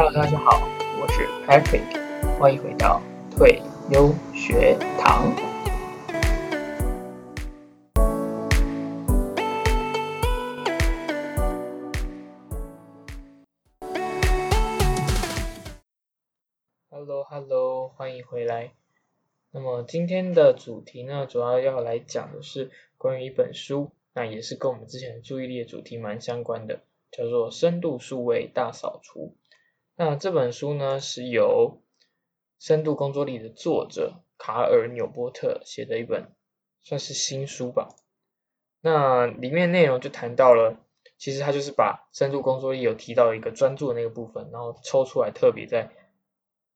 Hello，大家好，我是 Patrick，欢迎回到退优学堂。Hello，Hello，欢迎回来。那么今天的主题呢，主要要来讲的是关于一本书，那也是跟我们之前的注意力的主题蛮相关的，叫做《深度数位大扫除》。那这本书呢，是由深度工作力的作者卡尔纽波特写的一本，算是新书吧。那里面内容就谈到了，其实他就是把深度工作力有提到一个专注的那个部分，然后抽出来特别在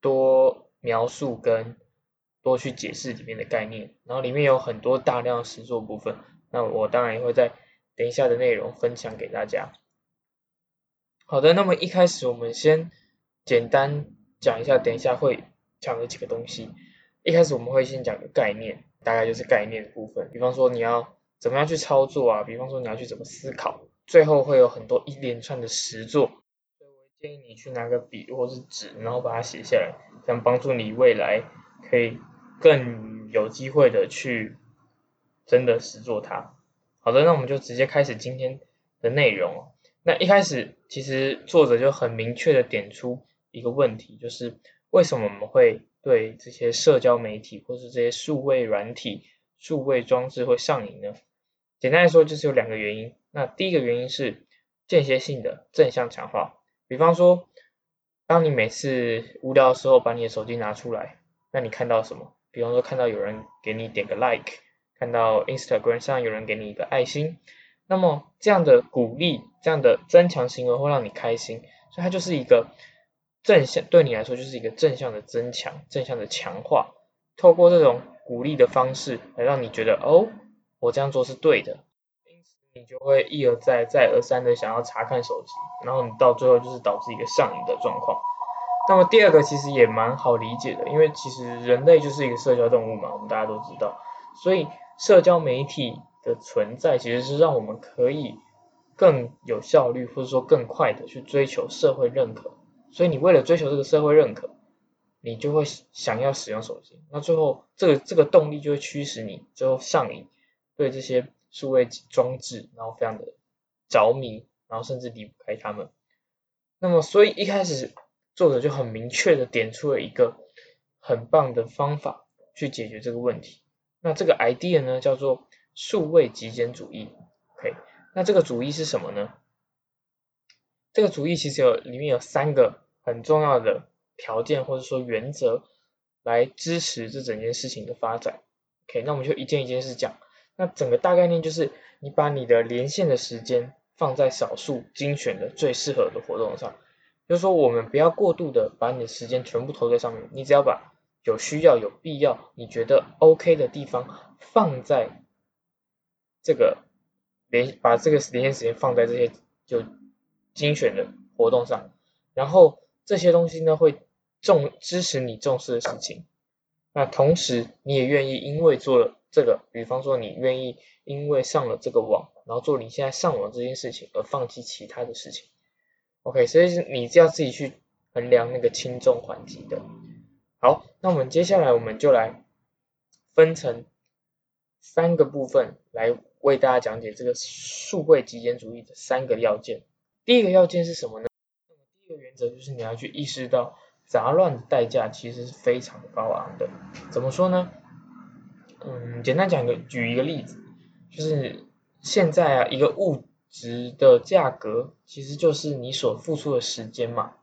多描述跟多去解释里面的概念，然后里面有很多大量实作部分。那我当然也会在等一下的内容分享给大家。好的，那么一开始我们先。简单讲一下，等一下会讲的几个东西。一开始我们会先讲概念，大概就是概念的部分。比方说你要怎么样去操作啊？比方说你要去怎么思考？最后会有很多一连串的实作。所以我建议你去拿个笔或是纸，然后把它写下来，这样帮助你未来可以更有机会的去真的实做它。好的，那我们就直接开始今天的内容。那一开始其实作者就很明确的点出。一个问题就是，为什么我们会对这些社交媒体或是这些数位软体、数位装置会上瘾呢？简单来说，就是有两个原因。那第一个原因是间歇性的正向强化，比方说，当你每次无聊的时候把你的手机拿出来，那你看到什么？比方说看到有人给你点个 like，看到 Instagram 上有人给你一个爱心，那么这样的鼓励、这样的增强行为会让你开心，所以它就是一个。正向对你来说就是一个正向的增强、正向的强化，透过这种鼓励的方式来让你觉得哦，我这样做是对的，因此你就会一而再、再而三的想要查看手机，然后你到最后就是导致一个上瘾的状况。那么第二个其实也蛮好理解的，因为其实人类就是一个社交动物嘛，我们大家都知道，所以社交媒体的存在其实是让我们可以更有效率或者说更快的去追求社会认可。所以你为了追求这个社会认可，你就会想要使用手机，那最后这个这个动力就会驱使你最后上瘾，对这些数位装置，然后非常的着迷，然后甚至离不开他们。那么所以一开始作者就很明确的点出了一个很棒的方法去解决这个问题。那这个 idea 呢叫做数位极简主义。OK，那这个主义是什么呢？这个主义其实有里面有三个很重要的条件或者说原则来支持这整件事情的发展。OK，那我们就一件一件事讲。那整个大概念就是你把你的连线的时间放在少数精选的最适合的活动上，就是说我们不要过度的把你的时间全部投在上面，你只要把有需要、有必要、你觉得 OK 的地方放在这个连把这个连线时间放在这些就。精选的活动上，然后这些东西呢会重支持你重视的事情，那同时你也愿意因为做了这个，比方说你愿意因为上了这个网，然后做你现在上网这件事情而放弃其他的事情，OK，所以是你要自己去衡量那个轻重缓急的。好，那我们接下来我们就来分成三个部分来为大家讲解这个数位极简主义的三个要件。第一个要件是什么呢？第一个原则就是你要去意识到杂乱的代价其实是非常高昂的。怎么说呢？嗯，简单讲一个，举一个例子，就是现在啊，一个物质的价格其实就是你所付出的时间嘛。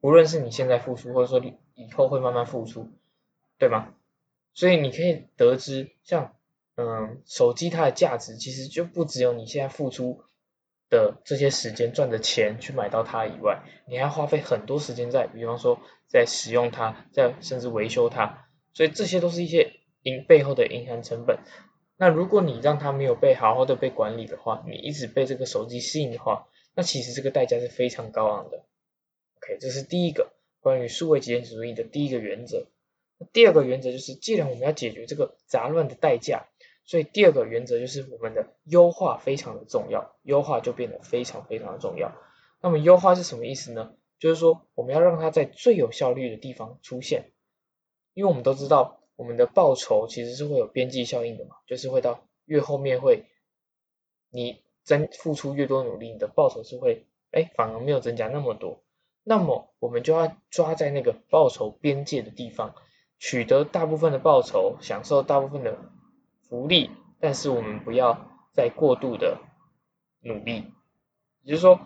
无论是你现在付出，或者说你以后会慢慢付出，对吗？所以你可以得知，像嗯，手机它的价值其实就不只有你现在付出。的这些时间赚的钱去买到它以外，你还要花费很多时间在，比方说在使用它，在甚至维修它，所以这些都是一些银背后的隐含成本。那如果你让它没有被好好的被管理的话，你一直被这个手机吸引的话，那其实这个代价是非常高昂的。OK，这是第一个关于数位极简主义的第一个原则。第二个原则就是，既然我们要解决这个杂乱的代价。所以第二个原则就是我们的优化非常的重要，优化就变得非常非常的重要。那么优化是什么意思呢？就是说我们要让它在最有效率的地方出现，因为我们都知道我们的报酬其实是会有边际效应的嘛，就是会到越后面会你增付出越多努力，你的报酬是会哎反而没有增加那么多，那么我们就要抓在那个报酬边界的地方，取得大部分的报酬，享受大部分的福利，但是我们不要再过度的努力，也就是说。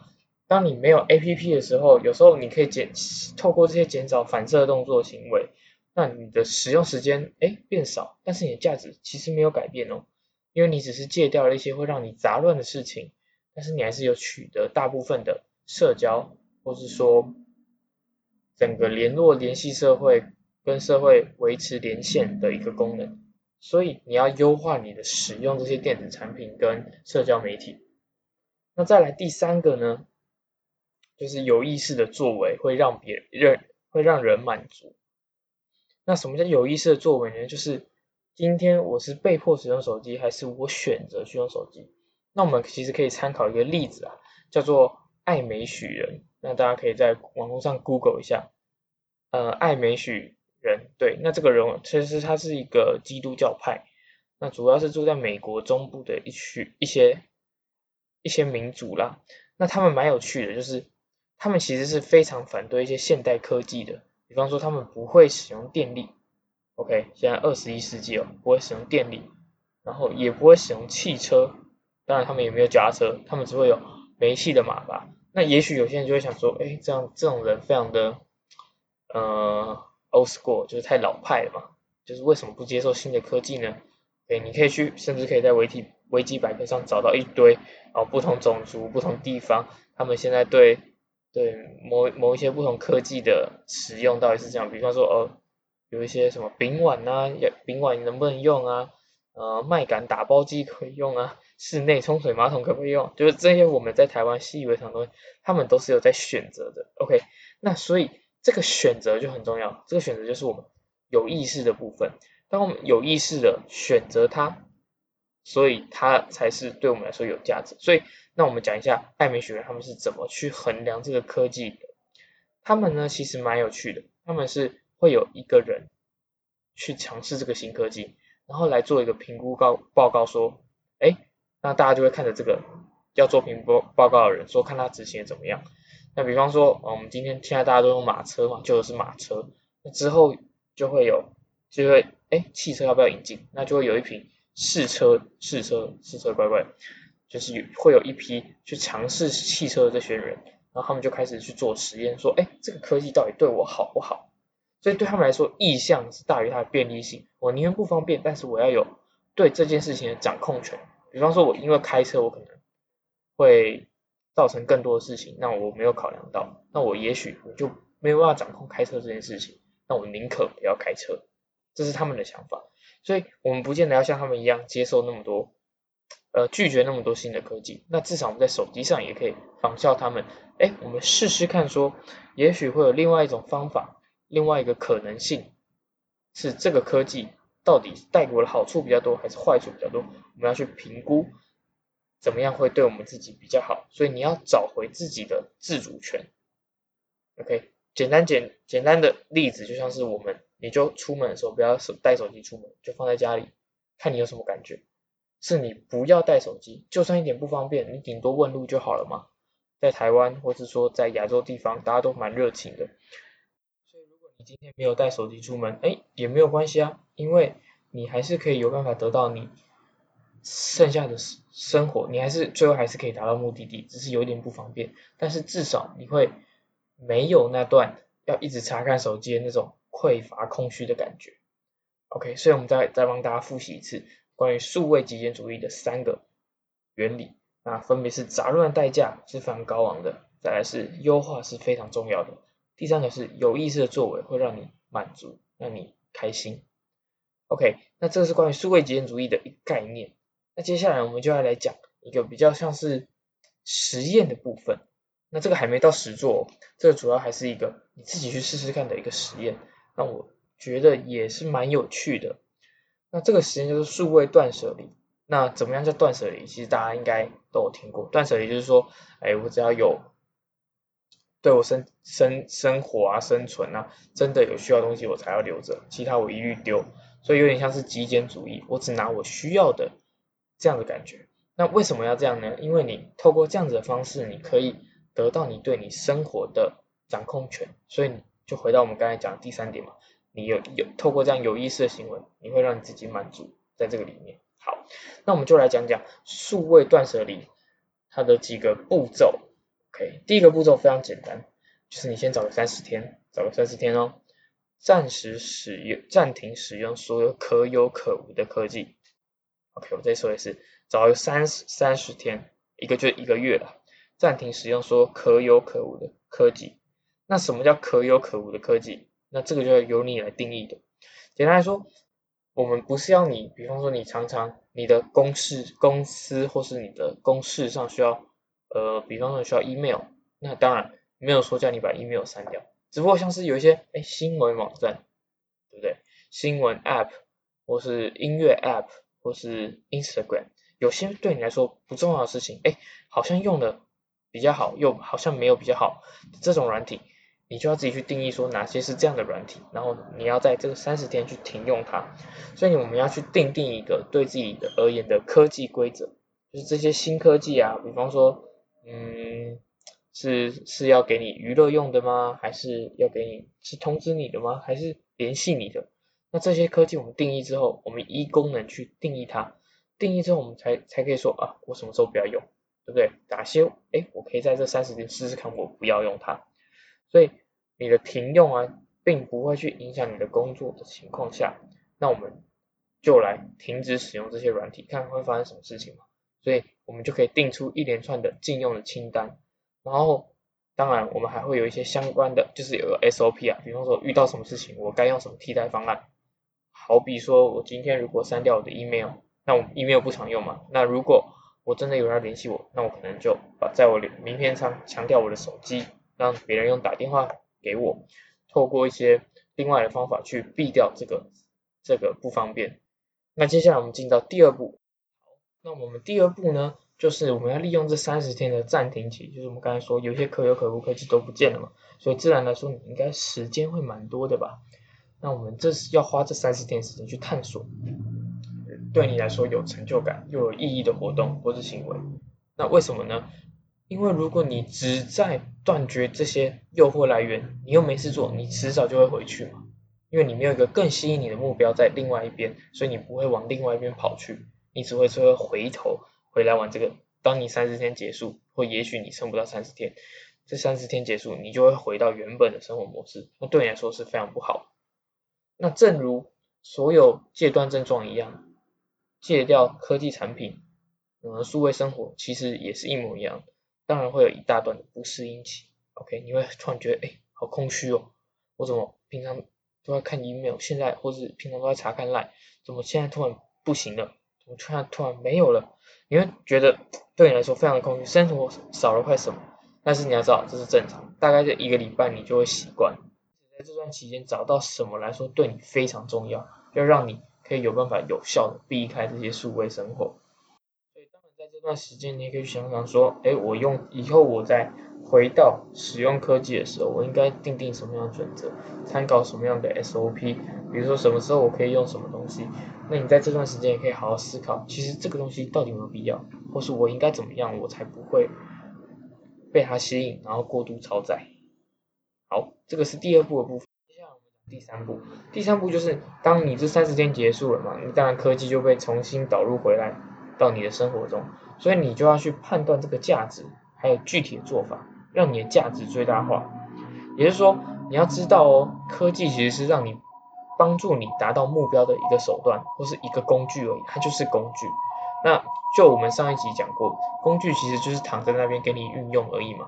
当你没有 A P P 的时候，有时候你可以减透过这些减少反射动作行为，那你的使用时间哎变少，但是你的价值其实没有改变哦，因为你只是戒掉了一些会让你杂乱的事情，但是你还是有取得大部分的社交，或是说整个联络联系社会跟社会维持连线的一个功能，所以你要优化你的使用这些电子产品跟社交媒体。那再来第三个呢？就是有意识的作为会让别人会让人满足。那什么叫有意识的作为呢？就是今天我是被迫使用手机，还是我选择去用手机？那我们其实可以参考一个例子啊，叫做爱美许人。那大家可以在网络上 Google 一下，呃，爱美许人。对，那这个人其实他是一个基督教派，那主要是住在美国中部的一区一些一些民族啦。那他们蛮有趣的，就是。他们其实是非常反对一些现代科技的，比方说他们不会使用电力，OK，现在二十一世纪哦，不会使用电力，然后也不会使用汽车，当然他们也没有脚踏车，他们只会有煤气的马吧。那也许有些人就会想说，哎，这样这种人非常的呃 old school，就是太老派了嘛，就是为什么不接受新的科技呢？对，你可以去，甚至可以在维基维基百科上找到一堆哦不同种族、不同地方，他们现在对对某某一些不同科技的使用到底是这样，比方说哦，有一些什么丙烷啊，丙烷能不能用啊？呃，麦秆打包机可以用啊，室内冲水马桶可不可以用？就是这些我们在台湾习以为常的东西，他们都是有在选择的。OK，那所以这个选择就很重要，这个选择就是我们有意识的部分。当我们有意识的选择它，所以它才是对我们来说有价值。所以。那我们讲一下爱美学院他们是怎么去衡量这个科技的？他们呢其实蛮有趣的，他们是会有一个人去尝试这个新科技，然后来做一个评估告报告说，哎，那大家就会看着这个要做评估报告的人说看他执行的怎么样。那比方说，我们今天现在大家都用马车嘛，就是马车，那之后就会有就会哎汽车要不要引进？那就会有一批试车试车试车乖乖。就是有会有一批去尝试汽车的这些人，然后他们就开始去做实验，说，哎，这个科技到底对我好不好？所以对他们来说，意向是大于它的便利性。我宁愿不方便，但是我要有对这件事情的掌控权。比方说，我因为开车，我可能会造成更多的事情，那我没有考量到，那我也许我就没有办法掌控开车这件事情，那我宁可不要开车。这是他们的想法，所以我们不见得要像他们一样接受那么多。呃，拒绝那么多新的科技，那至少我们在手机上也可以仿效他们。哎，我们试试看，说也许会有另外一种方法，另外一个可能性是这个科技到底带给我的好处比较多，还是坏处比较多？我们要去评估怎么样会对我们自己比较好。所以你要找回自己的自主权。OK，简单简简单的例子就像是我们，你就出门的时候不要手带手机出门，就放在家里，看你有什么感觉。是你不要带手机，就算一点不方便，你顶多问路就好了嘛。在台湾，或是说在亚洲地方，大家都蛮热情的。所以如果你今天没有带手机出门，哎，也没有关系啊，因为你还是可以有办法得到你剩下的生活，你还是最后还是可以达到目的地，只是有点不方便。但是至少你会没有那段要一直查看手机的那种匮乏空虚的感觉。OK，所以我们再再帮大家复习一次。关于数位极简主义的三个原理，那分别是杂乱代价是非常高昂的，再来是优化是非常重要的，第三个是有意识的作为会让你满足，让你开心。OK，那这是关于数位极简主义的一概念。那接下来我们就要来讲一个比较像是实验的部分。那这个还没到实做，这个主要还是一个你自己去试试看的一个实验。那我觉得也是蛮有趣的。那这个实验就是数位断舍离。那怎么样叫断舍离？其实大家应该都有听过。断舍离就是说，哎，我只要有对我生生生活啊、生存啊，真的有需要东西我才要留着，其他我一律丢。所以有点像是极简主义，我只拿我需要的这样的感觉。那为什么要这样呢？因为你透过这样子的方式，你可以得到你对你生活的掌控权。所以就回到我们刚才讲的第三点嘛，你有有透过这样有意识的行为，你会让你自己满足在这个里面。好，那我们就来讲讲数位断舍离它的几个步骤。OK，第一个步骤非常简单，就是你先找个三十天，找个三十天哦。暂时使用、暂停使用所有可有可无的科技。OK，我再说一次，找三十三十天，一个就一个月了，暂停使用说可有可无的科技。那什么叫可有可无的科技？那这个就要由你来定义的。简单来说，我们不是要你，比方说你常常你的公事、公司或是你的公事上需要，呃，比方说需要 email，那当然没有说叫你把 email 删掉。只不过像是有一些哎新闻网站，对不对？新闻 App 或是音乐 App 或是 Instagram，有些对你来说不重要的事情，哎，好像用的比较好，又好像没有比较好，这种软体，你就要自己去定义说哪些是这样的软体，然后你要在这个三十天去停用它。所以我们要去定定一个对自己的而言的科技规则，就是这些新科技啊，比方说，嗯。是是要给你娱乐用的吗？还是要给你是通知你的吗？还是联系你的？那这些科技我们定义之后，我们依功能去定义它，定义之后我们才才可以说啊，我什么时候不要用，对不对？哪些哎，我可以在这三十天试试看，我不要用它。所以你的停用啊，并不会去影响你的工作的情况下，那我们就来停止使用这些软体，看会发生什么事情嘛。所以我们就可以定出一连串的禁用的清单。然后，当然我们还会有一些相关的，就是有个 SOP 啊，比方说遇到什么事情，我该用什么替代方案。好比说我今天如果删掉我的 email，那我 email 不常用嘛，那如果我真的有人要联系我，那我可能就把在我名片上强调我的手机，让别人用打电话给我，透过一些另外的方法去避掉这个这个不方便。那接下来我们进到第二步，那我们第二步呢？就是我们要利用这三十天的暂停期，就是我们刚才说有些可有可无科技都不见了嘛，所以自然来说你应该时间会蛮多的吧？那我们这是要花这三十天时间去探索，对你来说有成就感又有意义的活动或是行为。那为什么呢？因为如果你只在断绝这些诱惑来源，你又没事做，你迟早就会回去嘛。因为你没有一个更吸引你的目标在另外一边，所以你不会往另外一边跑去，你只会说回头。回来玩这个，当你三十天结束，或也许你撑不到三十天，这三十天结束，你就会回到原本的生活模式，那对你来说是非常不好。那正如所有戒断症状一样，戒掉科技产品，呃，数位生活其实也是一模一样，当然会有一大段的不适应期。OK，你会突然觉得，哎，好空虚哦，我怎么平常都在看 email，现在或是平常都在查看 line，怎么现在突然不行了？怎么突然突然没有了？你会觉得对你来说非常的空虚，生活少了块什么？但是你要知道这是正常，大概这一个礼拜你就会习惯。在这段期间找到什么来说对你非常重要，要让你可以有办法有效的避开这些数位生活。所以当然在这段时间，你也可以想想说，哎，我用以后我在回到使用科技的时候，我应该定定什么样的准则，参考什么样的 SOP，比如说什么时候我可以用什么东西。那你在这段时间也可以好好思考，其实这个东西到底有没有必要，或是我应该怎么样，我才不会被它吸引，然后过度超载。好，这个是第二步的部分。接下来我们讲第三步，第三步就是当你这三十天结束了嘛，你当然科技就被重新导入回来到你的生活中，所以你就要去判断这个价值，还有具体的做法，让你的价值最大化。也就是说，你要知道哦，科技其实是让你。帮助你达到目标的一个手段或是一个工具而已，它就是工具。那就我们上一集讲过，工具其实就是躺在那边给你运用而已嘛。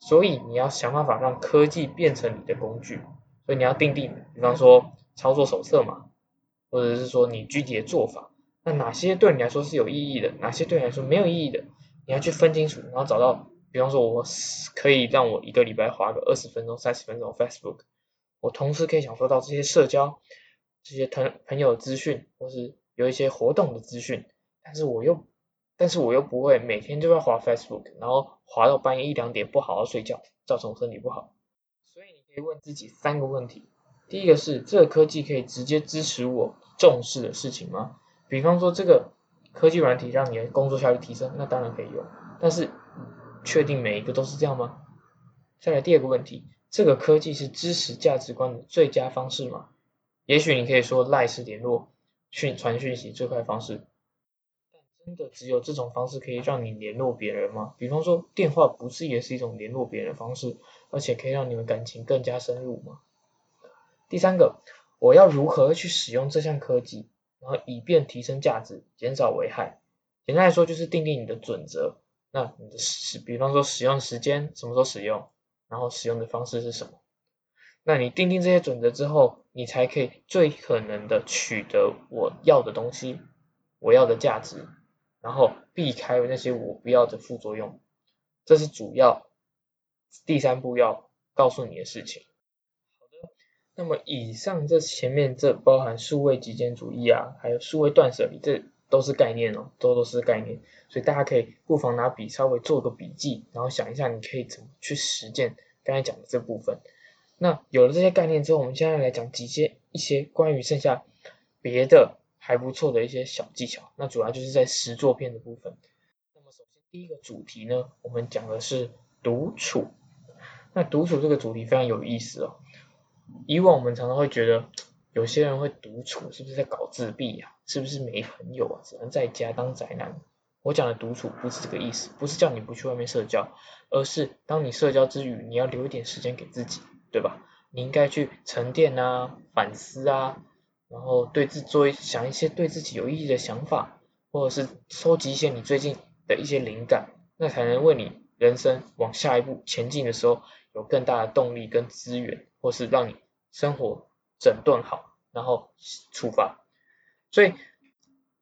所以你要想办法让科技变成你的工具。所以你要定定，比方说操作手册嘛，或者是说你具体的做法。那哪些对你来说是有意义的，哪些对你来说没有意义的，你要去分清楚，然后找到，比方说我可以让我一个礼拜花个二十分钟、三十分钟 Facebook。我同时可以享受到这些社交、这些朋朋友资讯，或是有一些活动的资讯，但是我又但是我又不会每天就要滑 Facebook，然后滑到半夜一两点不好好睡觉，造成我身体不好。所以你可以问自己三个问题：第一个是这个科技可以直接支持我重视的事情吗？比方说这个科技软体让你的工作效率提升，那当然可以用。但是确定每一个都是这样吗？再来第二个问题，这个科技是支持价值观的最佳方式吗？也许你可以说赖是联络讯传讯息最快方式，真的只有这种方式可以让你联络别人吗？比方说电话不是也是一种联络别人的方式，而且可以让你们感情更加深入吗？第三个，我要如何去使用这项科技，然后以便提升价值，减少危害？简单来说就是定定你的准则。那你的使，比方说使用时间，什么时候使用，然后使用的方式是什么？那你定定这些准则之后，你才可以最可能的取得我要的东西，我要的价值，然后避开那些我不要的副作用。这是主要第三步要告诉你的事情。好的，那么以上这前面这包含数位极简主义啊，还有数位断舍离，这都是概念哦，都都是概念，所以大家可以不妨拿笔稍微做个笔记，然后想一下你可以怎么去实践刚才讲的这部分。那有了这些概念之后，我们现在来讲几些一些关于剩下别的还不错的一些小技巧。那主要就是在实作片的部分。那么首先第一个主题呢，我们讲的是独处。那独处这个主题非常有意思哦。以往我们常常会觉得有些人会独处，是不是在搞自闭呀？是不是没朋友啊？只能在家当宅男？我讲的独处不是这个意思，不是叫你不去外面社交，而是当你社交之余，你要留一点时间给自己。对吧？你应该去沉淀啊，反思啊，然后对自做想一些对自己有意义的想法，或者是收集一些你最近的一些灵感，那才能为你人生往下一步前进的时候有更大的动力跟资源，或是让你生活整顿好，然后出发。所以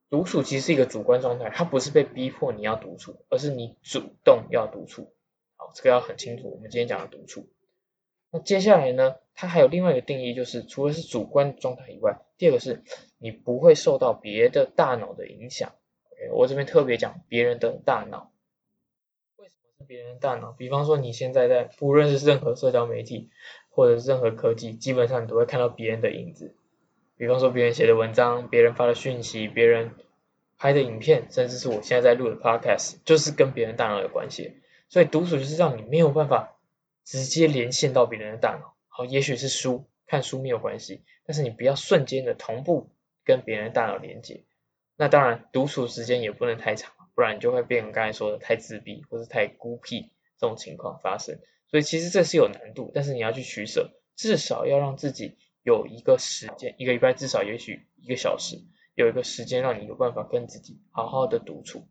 独处其实是一个主观状态，它不是被逼迫你要独处，而是你主动要独处。好，这个要很清楚。我们今天讲的独处。那接下来呢？它还有另外一个定义，就是除了是主观状态以外，第二个是你不会受到别的大脑的影响。OK，我这边特别讲别人的大脑。为什么是别人的大脑？比方说你现在在不论是任何社交媒体或者是任何科技，基本上你都会看到别人的影子。比方说别人写的文章、别人发的讯息、别人拍的影片，甚至是我现在在录的 Podcast，就是跟别人大脑有关系。所以独处就是让你没有办法。直接连线到别人的大脑，好，也许是书，看书没有关系，但是你不要瞬间的同步跟别人的大脑连接。那当然，独处时间也不能太长，不然你就会变成刚才说的太自闭或是太孤僻这种情况发生。所以其实这是有难度，但是你要去取舍，至少要让自己有一个时间，一个礼拜至少也许一个小时，有一个时间让你有办法跟自己好好的独处。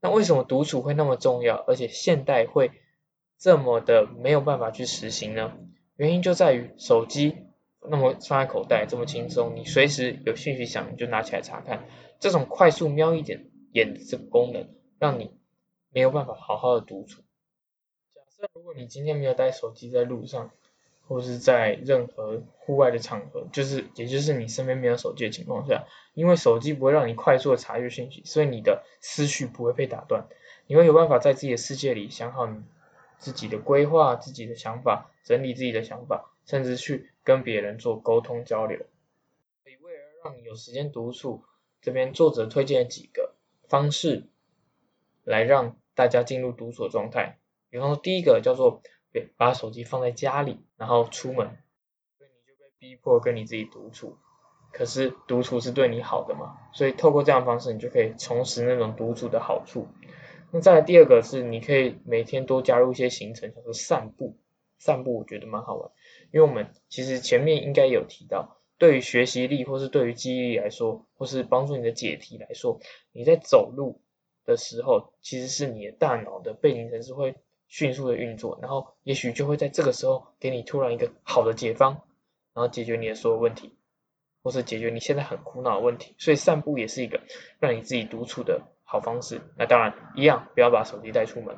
那为什么独处会那么重要，而且现代会？这么的没有办法去实行呢？原因就在于手机那么放在口袋这么轻松，你随时有讯息想你就拿起来查看，这种快速瞄一点眼的这个功能，让你没有办法好好的独处。假设如果你今天没有带手机在路上，或是在任何户外的场合，就是也就是你身边没有手机的情况下，因为手机不会让你快速的查阅讯息，所以你的思绪不会被打断，你会有办法在自己的世界里想好你。自己的规划、自己的想法、整理自己的想法，甚至去跟别人做沟通交流。所以为了让你有时间独处，这边作者推荐了几个方式，来让大家进入独处状态。比方说，第一个叫做把手机放在家里，然后出门，所以你就被逼迫跟你自己独处。可是独处是对你好的嘛？所以透过这样的方式，你就可以重拾那种独处的好处。那再来第二个是，你可以每天多加入一些行程，叫做散步。散步我觉得蛮好玩，因为我们其实前面应该有提到，对于学习力或是对于记忆力来说，或是帮助你的解题来说，你在走路的时候，其实是你的大脑的背景程式会迅速的运作，然后也许就会在这个时候给你突然一个好的解方，然后解决你的所有问题，或是解决你现在很苦恼的问题。所以散步也是一个让你自己独处的。好方式，那当然一样，不要把手机带出门。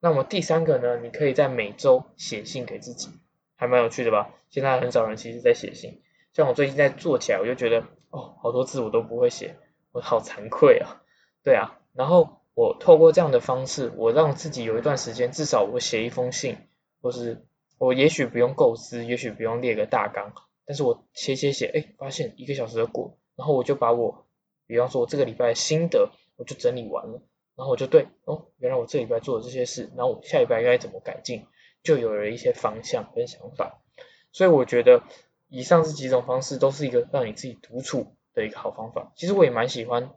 那么第三个呢？你可以在每周写信给自己，还蛮有趣的吧？现在很少人其实在写信，像我最近在做起来，我就觉得哦，好多字我都不会写，我好惭愧啊。对啊，然后我透过这样的方式，我让自己有一段时间，至少我写一封信，或是我也许不用构思，也许不用列个大纲，但是我写写写，哎，发现一个小时的过，然后我就把我，比方说我这个礼拜的心得，我就整理完了，然后我就对，哦，原来我这礼拜做的这些事，然后我下礼拜该怎么改进，就有了一些方向跟想法。所以我觉得以上这几种方式都是一个让你自己独处的一个好方法。其实我也蛮喜欢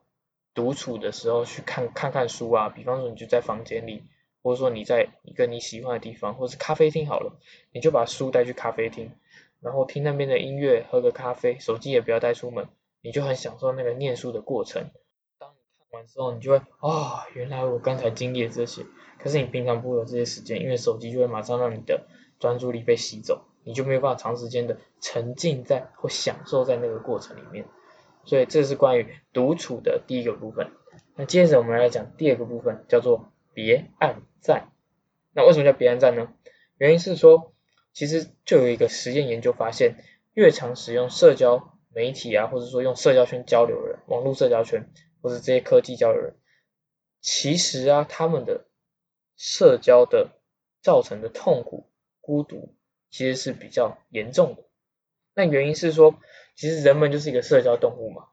独处的时候去看看看书啊，比方说你就在房间里，或者说你在一个你喜欢的地方，或是咖啡厅好了，你就把书带去咖啡厅，然后听那边的音乐，喝个咖啡，手机也不要带出门，你就很享受那个念书的过程。完之后，你就会啊，原来我刚才经历了这些，可是你平常不会有这些时间，因为手机就会马上让你的专注力被吸走。你就没有办法长时间的沉浸在或享受在那个过程里面，所以这是关于独处的第一个部分。那接着我们来讲第二个部分，叫做别暗赞。那为什么叫别暗赞呢？原因是说，其实就有一个实验研究发现，越常使用社交媒体啊，或者说用社交圈交流的人，网络社交圈或者这些科技交流人，其实啊，他们的社交的造成的痛苦、孤独。其实是比较严重的，那原因是说，其实人们就是一个社交动物嘛，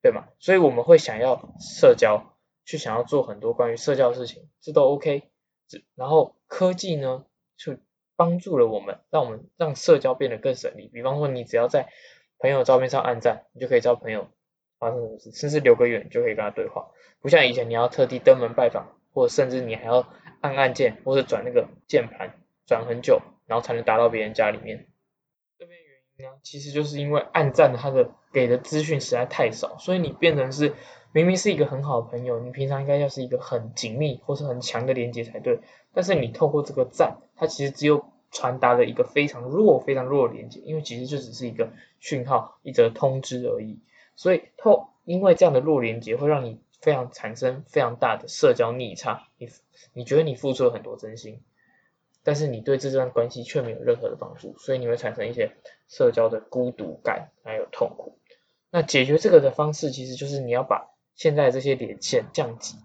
对吗？所以我们会想要社交，去想要做很多关于社交的事情，这都 OK。然后科技呢，就帮助了我们，让我们让社交变得更省力。比方说，你只要在朋友照片上按赞，你就可以交朋友发生什么事，甚至留个言就可以跟他对话，不像以前你要特地登门拜访，或者甚至你还要按按键或者转那个键盘转很久。然后才能打到别人家里面。这边原因呢，其实就是因为暗赞它的给的资讯实在太少，所以你变成是明明是一个很好的朋友，你平常应该要是一个很紧密或是很强的连接才对，但是你透过这个赞，它其实只有传达了一个非常弱、非常弱的连接，因为其实就只是一个讯号、一则通知而已。所以透因为这样的弱连接会让你非常产生非常大的社交逆差，你你觉得你付出了很多真心。但是你对这段关系却没有任何的帮助，所以你会产生一些社交的孤独感还有痛苦。那解决这个的方式其实就是你要把现在这些连线降级。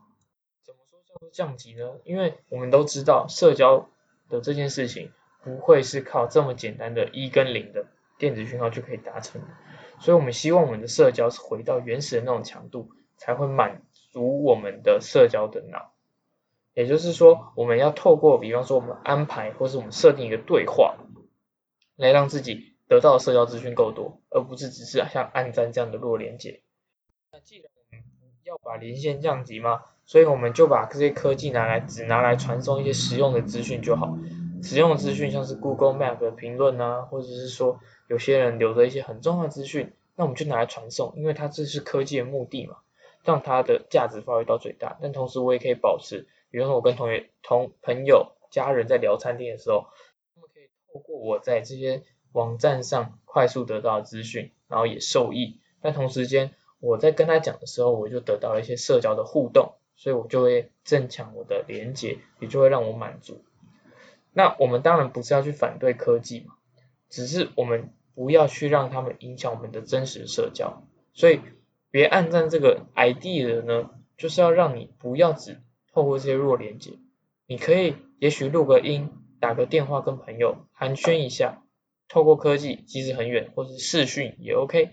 怎么说叫做降级呢？因为我们都知道社交的这件事情不会是靠这么简单的一跟零的电子讯号就可以达成的，所以我们希望我们的社交是回到原始的那种强度，才会满足我们的社交的脑。也就是说，我们要透过，比方说我们安排或是我们设定一个对话，来让自己得到的社交资讯够多，而不是只是像暗赞这样的弱连接。那既然我们要把连线降级嘛，所以我们就把这些科技拿来，只拿来传送一些实用的资讯就好。实用的资讯像是 Google Map 的评论啊，或者是说有些人留着一些很重要的资讯，那我们就拿来传送，因为它这是科技的目的嘛，让它的价值发挥到最大。但同时我也可以保持。比如说，我跟同学、同朋友、家人在聊餐厅的时候，他们可以透过我在这些网站上快速得到资讯，然后也受益。但同时间，我在跟他讲的时候，我就得到了一些社交的互动，所以我就会增强我的连接，也就会让我满足。那我们当然不是要去反对科技嘛，只是我们不要去让他们影响我们的真实社交。所以，别暗赞这个 idea 呢，就是要让你不要只透过这些弱连接，你可以也许录个音，打个电话跟朋友寒暄一下。透过科技，即使很远，或者视讯也 OK。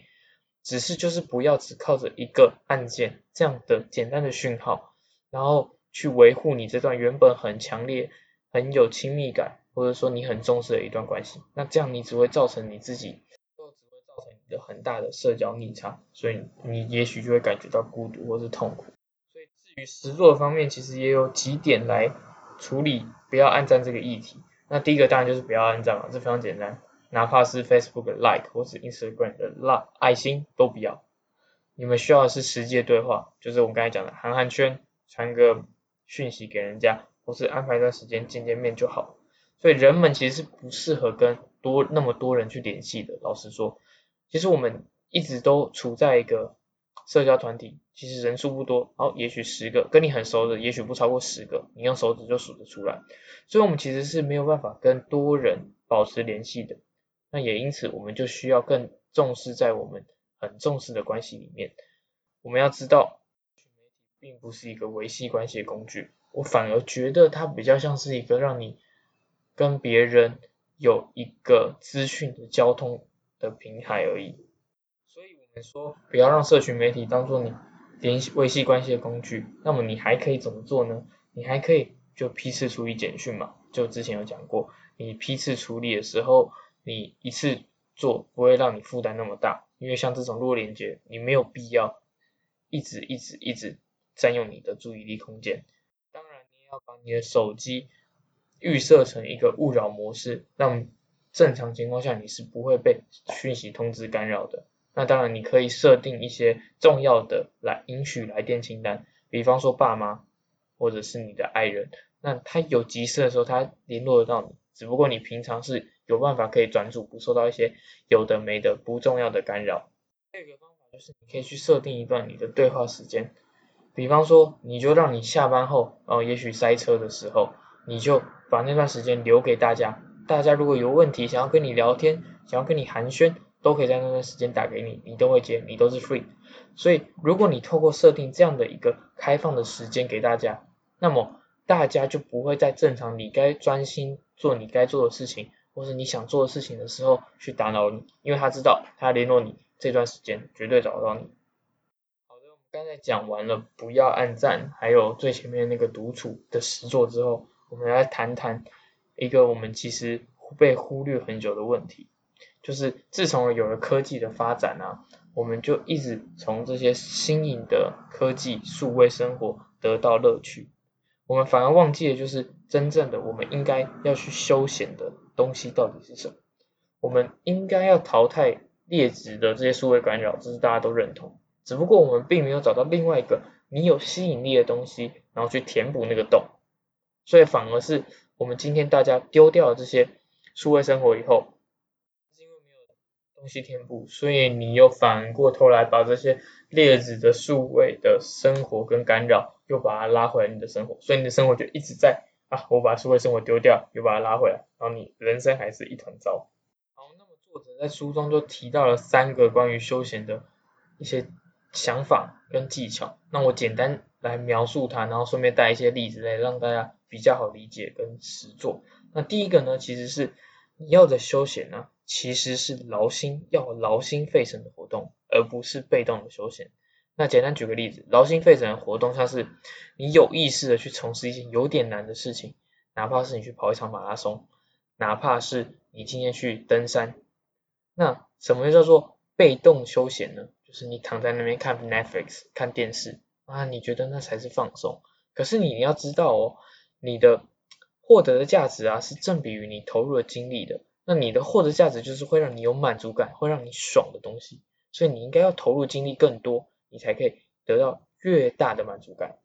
只是就是不要只靠着一个按键这样的简单的讯号，然后去维护你这段原本很强烈、很有亲密感，或者说你很重视的一段关系。那这样你只会造成你自己，只会造成你的很大的社交逆差，所以你也许就会感觉到孤独或是痛苦。所以至于实作方面，其实也有几点来处理不要按赞这个议题。那第一个当然就是不要按赞嘛，这非常简单，哪怕是 Facebook Like 或是 Instagram 的 Like 爱心都不要。你们需要的是实际的对话，就是我们刚才讲的寒寒圈，传个讯息给人家，或是安排一段时间见见面就好。所以人们其实是不适合跟多那么多人去联系的。老实说，其实我们一直都处在一个。社交团体其实人数不多，好，也许十个跟你很熟的，也许不超过十个，你用手指就数得出来。所以，我们其实是没有办法跟多人保持联系的。那也因此，我们就需要更重视在我们很重视的关系里面。我们要知道，并不是一个维系关系的工具，我反而觉得它比较像是一个让你跟别人有一个资讯的交通的平台而已。所以我们说不要让社群媒体当做你联系维系关系的工具，那么你还可以怎么做呢？你还可以就批次处理简讯嘛，就之前有讲过，你批次处理的时候，你一次做不会让你负担那么大，因为像这种弱连接，你没有必要一直一直一直。占用你的注意力空间。当然，你也要把你的手机预设成一个勿扰模式，让正常情况下你是不会被讯息通知干扰的。那当然，你可以设定一些重要的来允许来电清单，比方说爸妈或者是你的爱人。那他有急事的时候，他联络得到你。只不过你平常是有办法可以专注，不受到一些有的没的不重要的干扰。第二个方法就是你可以去设定一段你的对话时间。比方说，你就让你下班后，哦，也许塞车的时候，你就把那段时间留给大家。大家如果有问题，想要跟你聊天，想要跟你寒暄，都可以在那段时间打给你，你都会接，你都是 free。所以，如果你透过设定这样的一个开放的时间给大家，那么大家就不会在正常你该专心做你该做的事情，或是你想做的事情的时候去打扰你，因为他知道他联络你这段时间绝对找得到你。好的，我们刚才讲完了不要按赞，还有最前面那个独处的实作之后，我们来谈谈一个我们其实被忽略很久的问题，就是自从有了科技的发展啊，我们就一直从这些新颖的科技数位生活得到乐趣，我们反而忘记了就是真正的我们应该要去休闲的东西到底是什么？我们应该要淘汰劣质的这些数位干扰，这是大家都认同。只不过我们并没有找到另外一个你有吸引力的东西，然后去填补那个洞，所以反而是我们今天大家丢掉了这些数位生活以后，是因为没有东西填补，所以你又反过头来把这些劣质的数位的生活跟干扰又把它拉回来你的生活，所以你的生活就一直在啊，我把数位生活丢掉，又把它拉回来，然后你人生还是一团糟。好，那么作者在书中就提到了三个关于休闲的一些。想法跟技巧，那我简单来描述它，然后顺便带一些例子来让大家比较好理解跟实做。那第一个呢，其实是你要的休闲呢，其实是劳心要劳心费神的活动，而不是被动的休闲。那简单举个例子，劳心费神的活动，像是你有意识的去从事一些有点难的事情，哪怕是你去跑一场马拉松，哪怕是你今天去登山。那什么叫做被动休闲呢？就是你躺在那边看 Netflix 看电视啊，你觉得那才是放松。可是你要知道哦，你的获得的价值啊是正比于你投入的精力的。那你的获得价值就是会让你有满足感，会让你爽的东西。所以你应该要投入精力更多，你才可以得到越大的满足感。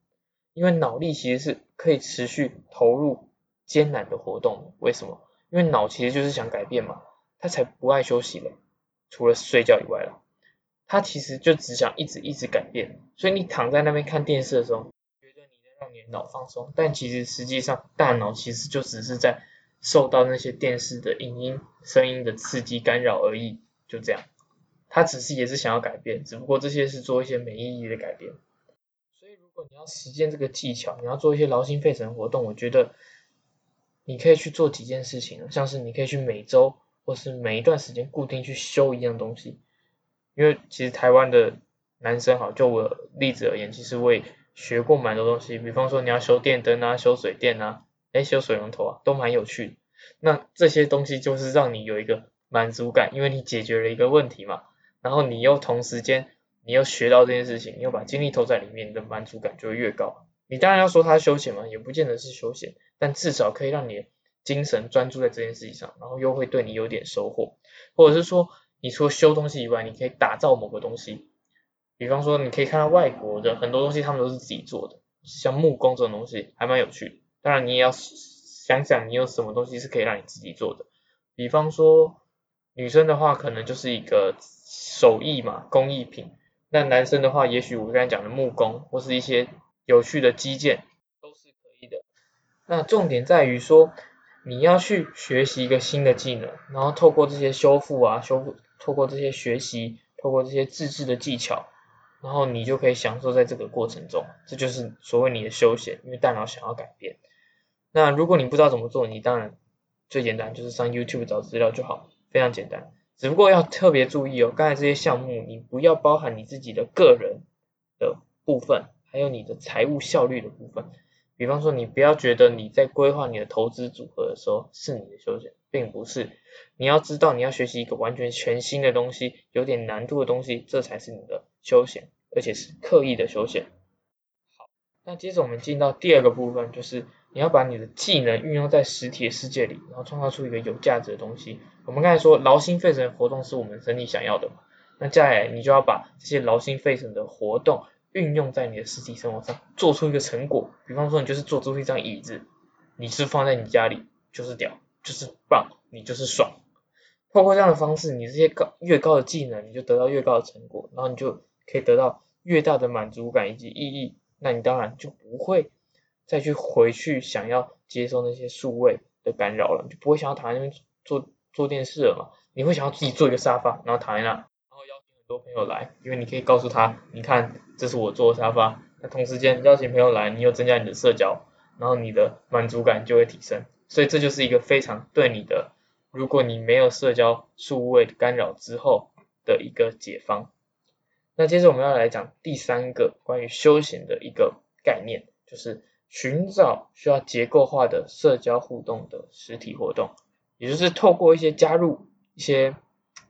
因为脑力其实是可以持续投入艰难的活动。为什么？因为脑其实就是想改变嘛，它才不爱休息了，除了睡觉以外了。他其实就只想一直一直改变，所以你躺在那边看电视的时候，让你的脑放松，但其实实际上大脑其实就只是在受到那些电视的影音声音的刺激干扰而已，就这样。他只是也是想要改变，只不过这些是做一些没意义的改变。所以如果你要实践这个技巧，你要做一些劳心费神活动，我觉得你可以去做几件事情，像是你可以去每周或是每一段时间固定去修一样东西。因为其实台湾的男生好，就我例子而言，其实我也学过蛮多东西，比方说你要修电灯啊、修水电啊、哎修水龙头啊，都蛮有趣的。那这些东西就是让你有一个满足感，因为你解决了一个问题嘛，然后你又同时间你又学到这件事情，你又把精力投在里面，你的满足感就会越高。你当然要说它休闲嘛，也不见得是休闲，但至少可以让你精神专注在这件事情上，然后又会对你有点收获，或者是说。你除了修东西以外，你可以打造某个东西，比方说你可以看到外国的很多东西，他们都是自己做的，像木工这种东西还蛮有趣的。当然你也要想想你有什么东西是可以让你自己做的，比方说女生的话可能就是一个手艺嘛，工艺品。那男生的话，也许我刚才讲的木工或是一些有趣的基建都是可以的。那重点在于说你要去学习一个新的技能，然后透过这些修复啊修复。透过这些学习，透过这些自制的技巧，然后你就可以享受在这个过程中，这就是所谓你的休闲，因为大脑想要改变。那如果你不知道怎么做，你当然最简单就是上 YouTube 找资料就好，非常简单。只不过要特别注意哦，刚才这些项目你不要包含你自己的个人的部分，还有你的财务效率的部分。比方说，你不要觉得你在规划你的投资组合的时候是你的休闲，并不是。你要知道，你要学习一个完全全新的东西，有点难度的东西，这才是你的休闲，而且是刻意的休闲。好，那接着我们进到第二个部分，就是你要把你的技能运用在实体的世界里，然后创造出一个有价值的东西。我们刚才说劳心费神的活动是我们身体想要的嘛？那接下来你就要把这些劳心费神的活动运用在你的实体生活上，做出一个成果。比方说，你就是做出一张椅子，你是放在你家里，就是屌，就是棒，你就是爽。透过这样的方式，你这些高越高的技能，你就得到越高的成果，然后你就可以得到越大的满足感以及意义。那你当然就不会再去回去想要接受那些数位的干扰了，就不会想要躺在那边做做电视了嘛？你会想要自己做一个沙发，然后躺在那，然后邀请很多朋友来，因为你可以告诉他，你看这是我做的沙发。那同时间邀请朋友来，你又增加你的社交，然后你的满足感就会提升。所以这就是一个非常对你的。如果你没有社交数位干扰之后的一个解方，那接着我们要来讲第三个关于休闲的一个概念，就是寻找需要结构化的社交互动的实体活动，也就是透过一些加入一些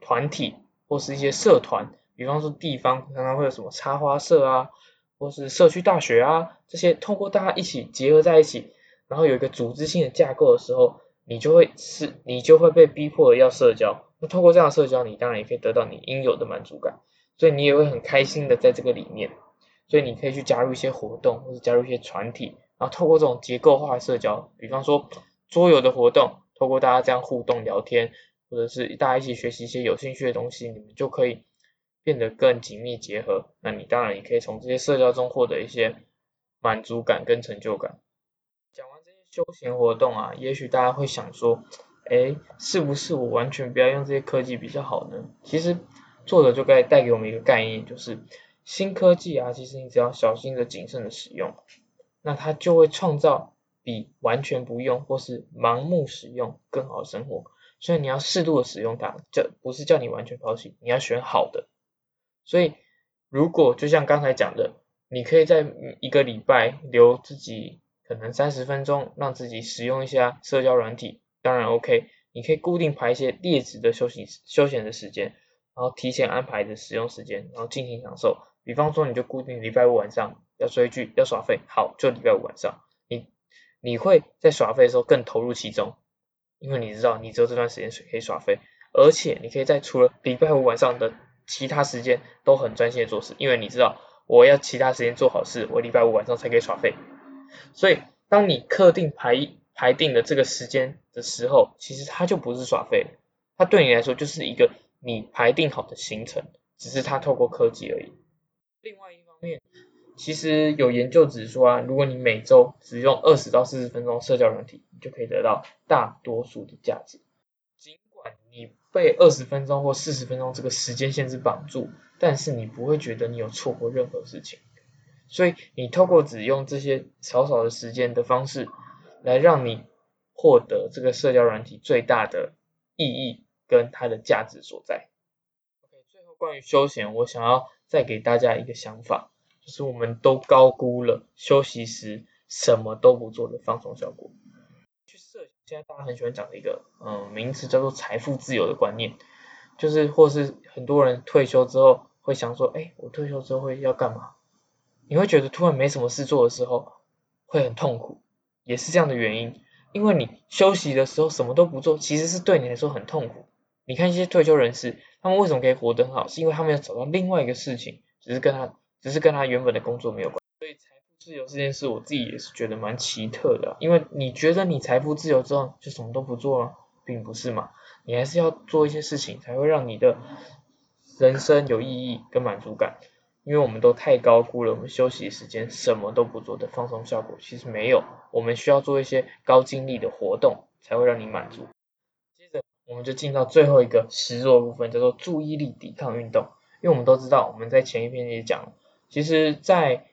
团体或是一些社团，比方说地方常常会有什么插花社啊，或是社区大学啊这些，透过大家一起结合在一起，然后有一个组织性的架构的时候。你就会是，你就会被逼迫要社交。那透过这样的社交，你当然也可以得到你应有的满足感，所以你也会很开心的在这个里面。所以你可以去加入一些活动，或者加入一些团体，然后透过这种结构化社交，比方说桌游的活动，透过大家这样互动聊天，或者是大家一起学习一些有兴趣的东西，你们就可以变得更紧密结合。那你当然也可以从这些社交中获得一些满足感跟成就感。讲完这些休闲活动啊，也许大家会想说，哎，是不是我完全不要用这些科技比较好呢？其实作者就该带给我们一个概念，就是新科技啊，其实你只要小心的、谨慎的使用，那它就会创造比完全不用或是盲目使用更好的生活。所以你要适度的使用它，这不是叫你完全抛弃，你要选好的。所以如果就像刚才讲的，你可以在一个礼拜留自己。可能三十分钟让自己使用一下社交软体，当然 OK，你可以固定排一些劣质的休息休闲的时间，然后提前安排的使用时间，然后尽情享受。比方说，你就固定礼拜五晚上要追剧要耍废，好，就礼拜五晚上，你你会在耍废的时候更投入其中，因为你知道你只有这段时间可以耍废，而且你可以在除了礼拜五晚上的其他时间都很专心的做事，因为你知道我要其他时间做好事，我礼拜五晚上才可以耍废。所以，当你刻定排排定的这个时间的时候，其实它就不是耍废，它对你来说就是一个你排定好的行程，只是它透过科技而已。另外一方面，其实有研究指出啊，如果你每周只用二十到四十分钟社交软体，你就可以得到大多数的价值。尽管你被二十分钟或四十分钟这个时间限制绑住，但是你不会觉得你有错过任何事情。所以你透过只用这些少少的时间的方式，来让你获得这个社交软体最大的意义跟它的价值所在。OK，最后关于休闲，我想要再给大家一个想法，就是我们都高估了休息时什么都不做的放松效果。去设想现在大家很喜欢讲的一个嗯名词叫做财富自由的观念，就是或是很多人退休之后会想说，哎，我退休之后会要干嘛？你会觉得突然没什么事做的时候会很痛苦，也是这样的原因，因为你休息的时候什么都不做，其实是对你来说很痛苦。你看一些退休人士，他们为什么可以活得很好，是因为他们要找到另外一个事情，只是跟他只是跟他原本的工作没有关。所以财富自由这件事，我自己也是觉得蛮奇特的，因为你觉得你财富自由之后就什么都不做了，并不是嘛，你还是要做一些事情，才会让你的人生有意义跟满足感。因为我们都太高估了我们休息时间什么都不做的放松效果，其实没有，我们需要做一些高精力的活动才会让你满足。我们就进到最后一个实弱部分，叫做注意力抵抗运动。因为我们都知道，我们在前一篇也讲，其实，在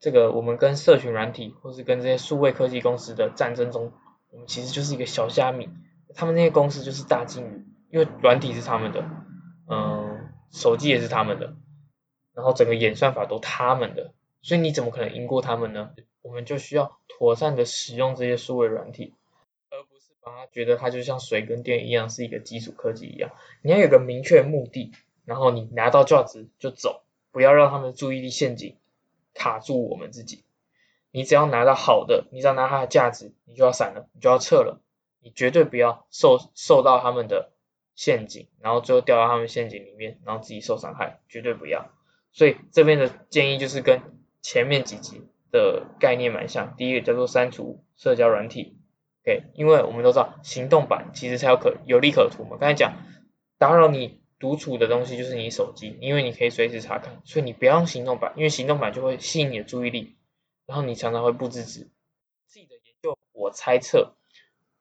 这个我们跟社群软体或是跟这些数位科技公司的战争中，我们其实就是一个小虾米，他们那些公司就是大金鱼，因为软体是他们的，嗯，手机也是他们的，然后整个演算法都他们的，所以你怎么可能赢过他们呢？我们就需要妥善的使用这些数位软体，把它觉得它就像水跟电一样是一个基础科技一样，你要有个明确目的，然后你拿到价值就走，不要让他们注意力陷阱。卡住我们自己，你只要拿到好的，你只要拿它的价值，你就要闪了，你就要撤了，你绝对不要受受到他们的陷阱，然后最后掉到他们陷阱里面，然后自己受伤害，绝对不要。所以这边的建议就是跟前面几集的概念蛮像，第一个叫做删除社交软体，OK，因为我们都知道行动版其实才有可有利可图嘛，刚才讲打扰你。独处的东西就是你手机，因为你可以随时查看，所以你不要用行动版，因为行动版就会吸引你的注意力，然后你常常会不自知。自己的研究，我猜测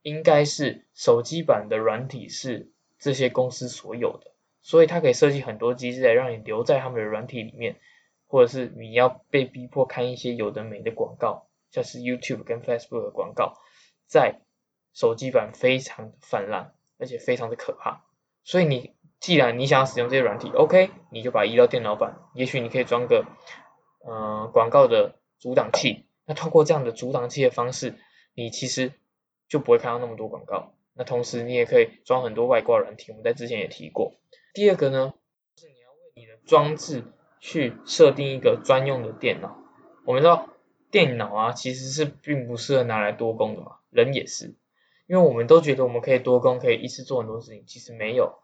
应该是手机版的软体是这些公司所有的，所以它可以设计很多机制来让你留在他们的软体里面，或者是你要被逼迫看一些有的没的广告，像是 YouTube 跟 Facebook 的广告，在手机版非常泛滥，而且非常的可怕，所以你。既然你想要使用这些软体，OK，你就把移到电脑版。也许你可以装个呃广告的阻挡器。那通过这样的阻挡器的方式，你其实就不会看到那么多广告。那同时你也可以装很多外挂软体，我们在之前也提过。第二个呢，是你要为你的装置去设定一个专用的电脑。我们知道电脑啊其实是并不适合拿来多工的嘛，人也是，因为我们都觉得我们可以多工，可以一次做很多事情，其实没有。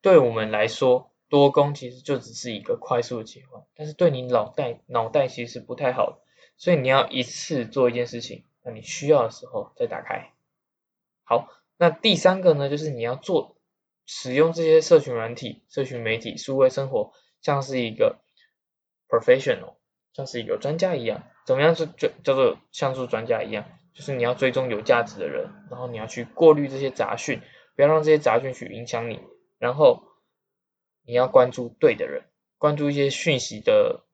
对我们来说，多工其实就只是一个快速的切换，但是对你脑袋脑袋其实是不太好的，所以你要一次做一件事情，那你需要的时候再打开。好，那第三个呢，就是你要做使用这些社群软体、社群媒体、数位生活，像是一个 professional，像是一个专家一样，怎么样是就叫做像素专家一样，就是你要追踪有价值的人，然后你要去过滤这些杂讯，不要让这些杂讯去影响你。然后你要关注对的人，关注一些讯息的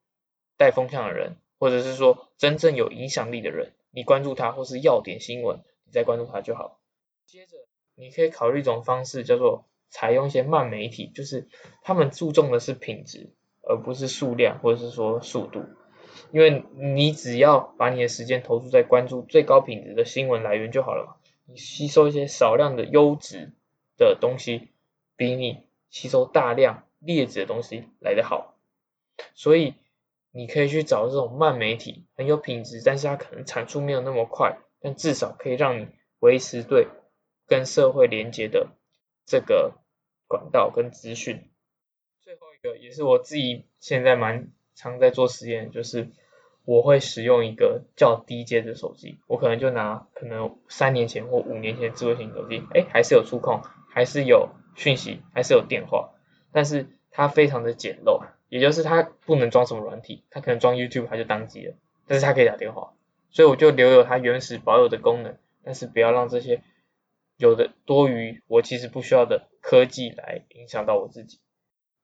带风向的人，或者是说真正有影响力的人，你关注他，或是要点新闻，你再关注他就好。接着你可以考虑一种方式，叫做采用一些慢媒体，就是他们注重的是品质，而不是数量或者是说速度。因为你只要把你的时间投注在关注最高品质的新闻来源就好了嘛，你吸收一些少量的优质的东西。比你吸收大量劣质的东西来得好，所以你可以去找这种慢媒体，很有品质，但是它可能产出没有那么快，但至少可以让你维持对跟社会连接的这个管道跟资讯。最后一个也是我自己现在蛮常在做实验，就是我会使用一个较低阶的手机，我可能就拿可能三年前或五年前智慧型手机，哎，还是有触控，还是有。讯息还是有电话，但是它非常的简陋，也就是它不能装什么软体，它可能装 YouTube 它就当机了，但是它可以打电话，所以我就留有它原始保有的功能，但是不要让这些有的多余我其实不需要的科技来影响到我自己。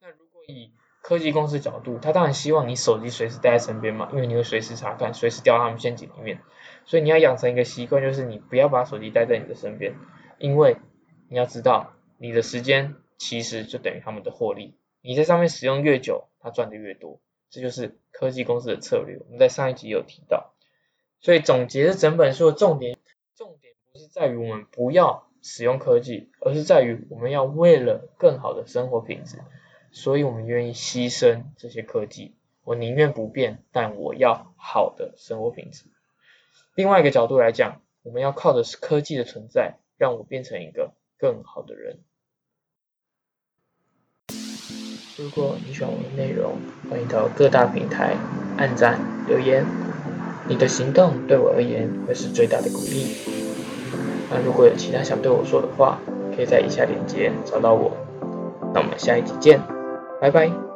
那如果以科技公司角度，他当然希望你手机随时带在身边嘛，因为你会随时查看，随时掉到他们陷阱里面，所以你要养成一个习惯，就是你不要把手机带在你的身边，因为你要知道。你的时间其实就等于他们的获利，你在上面使用越久，他赚的越多，这就是科技公司的策略。我们在上一集有提到，所以总结这整本书的重点，重点不是在于我们不要使用科技，而是在于我们要为了更好的生活品质，所以我们愿意牺牲这些科技。我宁愿不变，但我要好的生活品质。另外一个角度来讲，我们要靠的是科技的存在，让我变成一个更好的人。如果你喜欢我的内容，欢迎到各大平台按赞留言，你的行动对我而言会是最大的鼓励。那如果有其他想对我说的话，可以在以下链接找到我。那我们下一集见，拜拜。